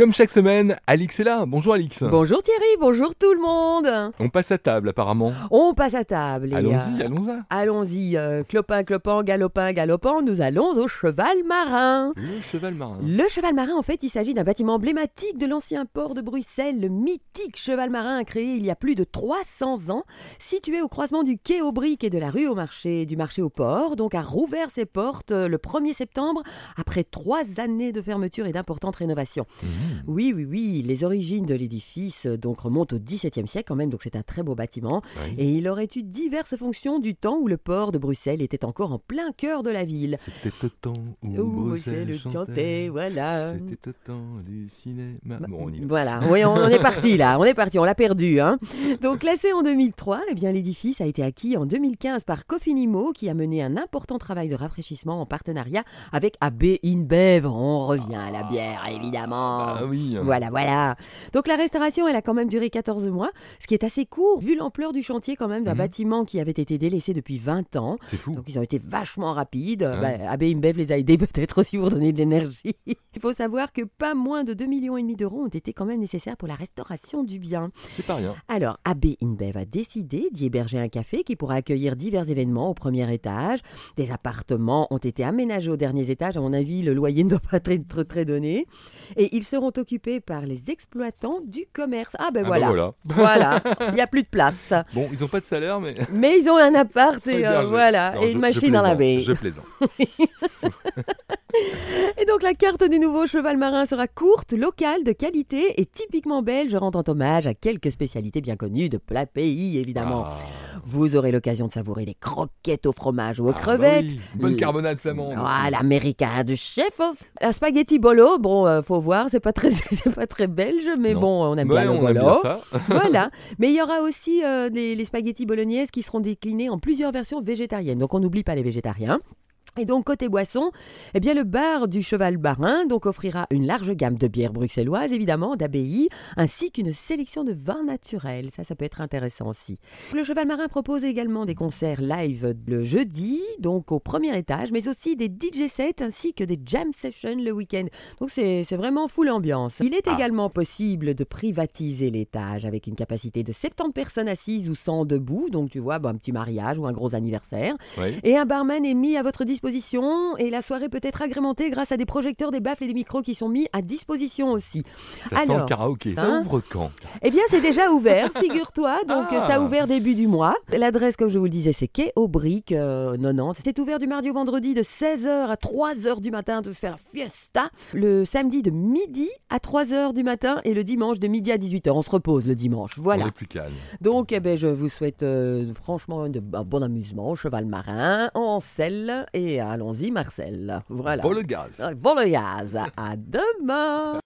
Comme chaque semaine, Alix est là. Bonjour Alix. Bonjour Thierry, bonjour tout le monde. On passe à table apparemment. On passe à table. Allons-y, euh, allons-y. Allons-y, euh, clopin, clopin, galopin, galopant, nous allons au cheval marin. Le cheval marin. Le cheval marin, en fait, il s'agit d'un bâtiment emblématique de l'ancien port de Bruxelles, le mythique cheval marin créé il y a plus de 300 ans, situé au croisement du quai aux Briques et de la rue au marché, du marché au port, donc a rouvert ses portes euh, le 1er septembre après trois années de fermeture et d'importantes rénovations. Mmh. Oui, oui, oui, les origines de l'édifice euh, donc remontent au XVIIe siècle quand même, donc c'est un très beau bâtiment. Oui. Et il aurait eu diverses fonctions du temps où le port de Bruxelles était encore en plein cœur de la ville. C'était au temps où Où Bruxelles Bruxelles chantait. chantait, voilà. C'était au temps du cinéma. Bon, on y va. Voilà, oui, on, on est parti là, on est parti, on l'a perdu. Hein. Donc classé en 2003, eh bien l'édifice a été acquis en 2015 par Cofinimo qui a mené un important travail de rafraîchissement en partenariat avec AB InBev. On revient à la bière évidemment. Ah oui. Voilà, voilà. Donc la restauration, elle a quand même duré 14 mois, ce qui est assez court vu l'ampleur du chantier quand même d'un Mhm. bâtiment qui avait été délaissé depuis 20 ans. C'est fou. Donc ils ont été vachement rapides. Ouais. Bah, AB InBev les a aidés peut-être aussi pour donner de l'énergie. Il faut savoir que pas moins de 2,5 millions et demi d'euros ont été quand même nécessaires pour la restauration du bien. C'est pas rien. Alors AB InBev a décidé d'y héberger un café qui pourra accueillir divers événements au premier étage. Des appartements ont été aménagés aux derniers étages. À mon avis, le loyer ne doit pas être très, très donné. Et ils seront occupés par les exploitants du commerce. Ah ben Ah voilà. bah Voilà, il n'y a plus de place. Bon, ils ont pas de salaire, mais. Mais ils ont un appart et, euh, voilà, Non, et je- une machine à plaisante, laver. Je plaisante. Et donc la carte du nouveau cheval marin sera courte, locale, de qualité et typiquement belge, rendant hommage à quelques spécialités bien connues de plat pays évidemment. Ah, Vous aurez l'occasion de savourer des croquettes au fromage ou aux ah bah crevettes. oui. Bonne carbonade flamande. Ah, l'américain du chef. Un spaghetti bolo, bon, euh, faut voir, c'est pas très, c'est pas très belge, mais Non. bon, on aime Ouais, bien le on aime bolo. bien ça. voilà. Mais il y aura aussi euh, les, les spaghettis bolognaises qui seront déclinés en plusieurs versions végétariennes. Donc on n'oublie pas les végétariens. Et donc côté boisson, eh bien le bar du Cheval Barin donc offrira une large gamme de bières bruxelloises évidemment d'abbaye ainsi qu'une sélection de vins naturels. Ça ça peut être intéressant aussi. Le Cheval Marin propose également des concerts live le jeudi donc au premier étage mais aussi des DJ sets ainsi que des jam sessions le week-end. Donc c'est c'est vraiment full ambiance. Il est Ah. également possible de privatiser l'étage avec une capacité de 70 personnes assises ou 100 debout. Donc tu vois, bah, un petit mariage ou un gros anniversaire. Oui. Et un barman est mis à votre disposition et la soirée peut être agrémentée grâce à des projecteurs, des baffles et des micros qui sont mis à disposition aussi. Ça sent Alors, le karaoké. Ça hein ouvre quand Eh bien, c'est déjà ouvert, figure-toi. Donc, Ah. ça a ouvert début du mois. L'adresse, comme je vous le disais, c'est Quai aux Briques, euh, 90. C'est ouvert du mardi au vendredi de 16h à 3h du matin de faire fiesta. Le samedi de midi à 3h du matin et le dimanche de midi à 18h. On se repose le dimanche. On Voilà. est plus calme. Donc, eh ben, je vous souhaite euh, franchement de- un bon amusement au cheval marin, en selle et allons-y, Marcel. Voilà. Vol le gaz. Vol le gaz. À demain.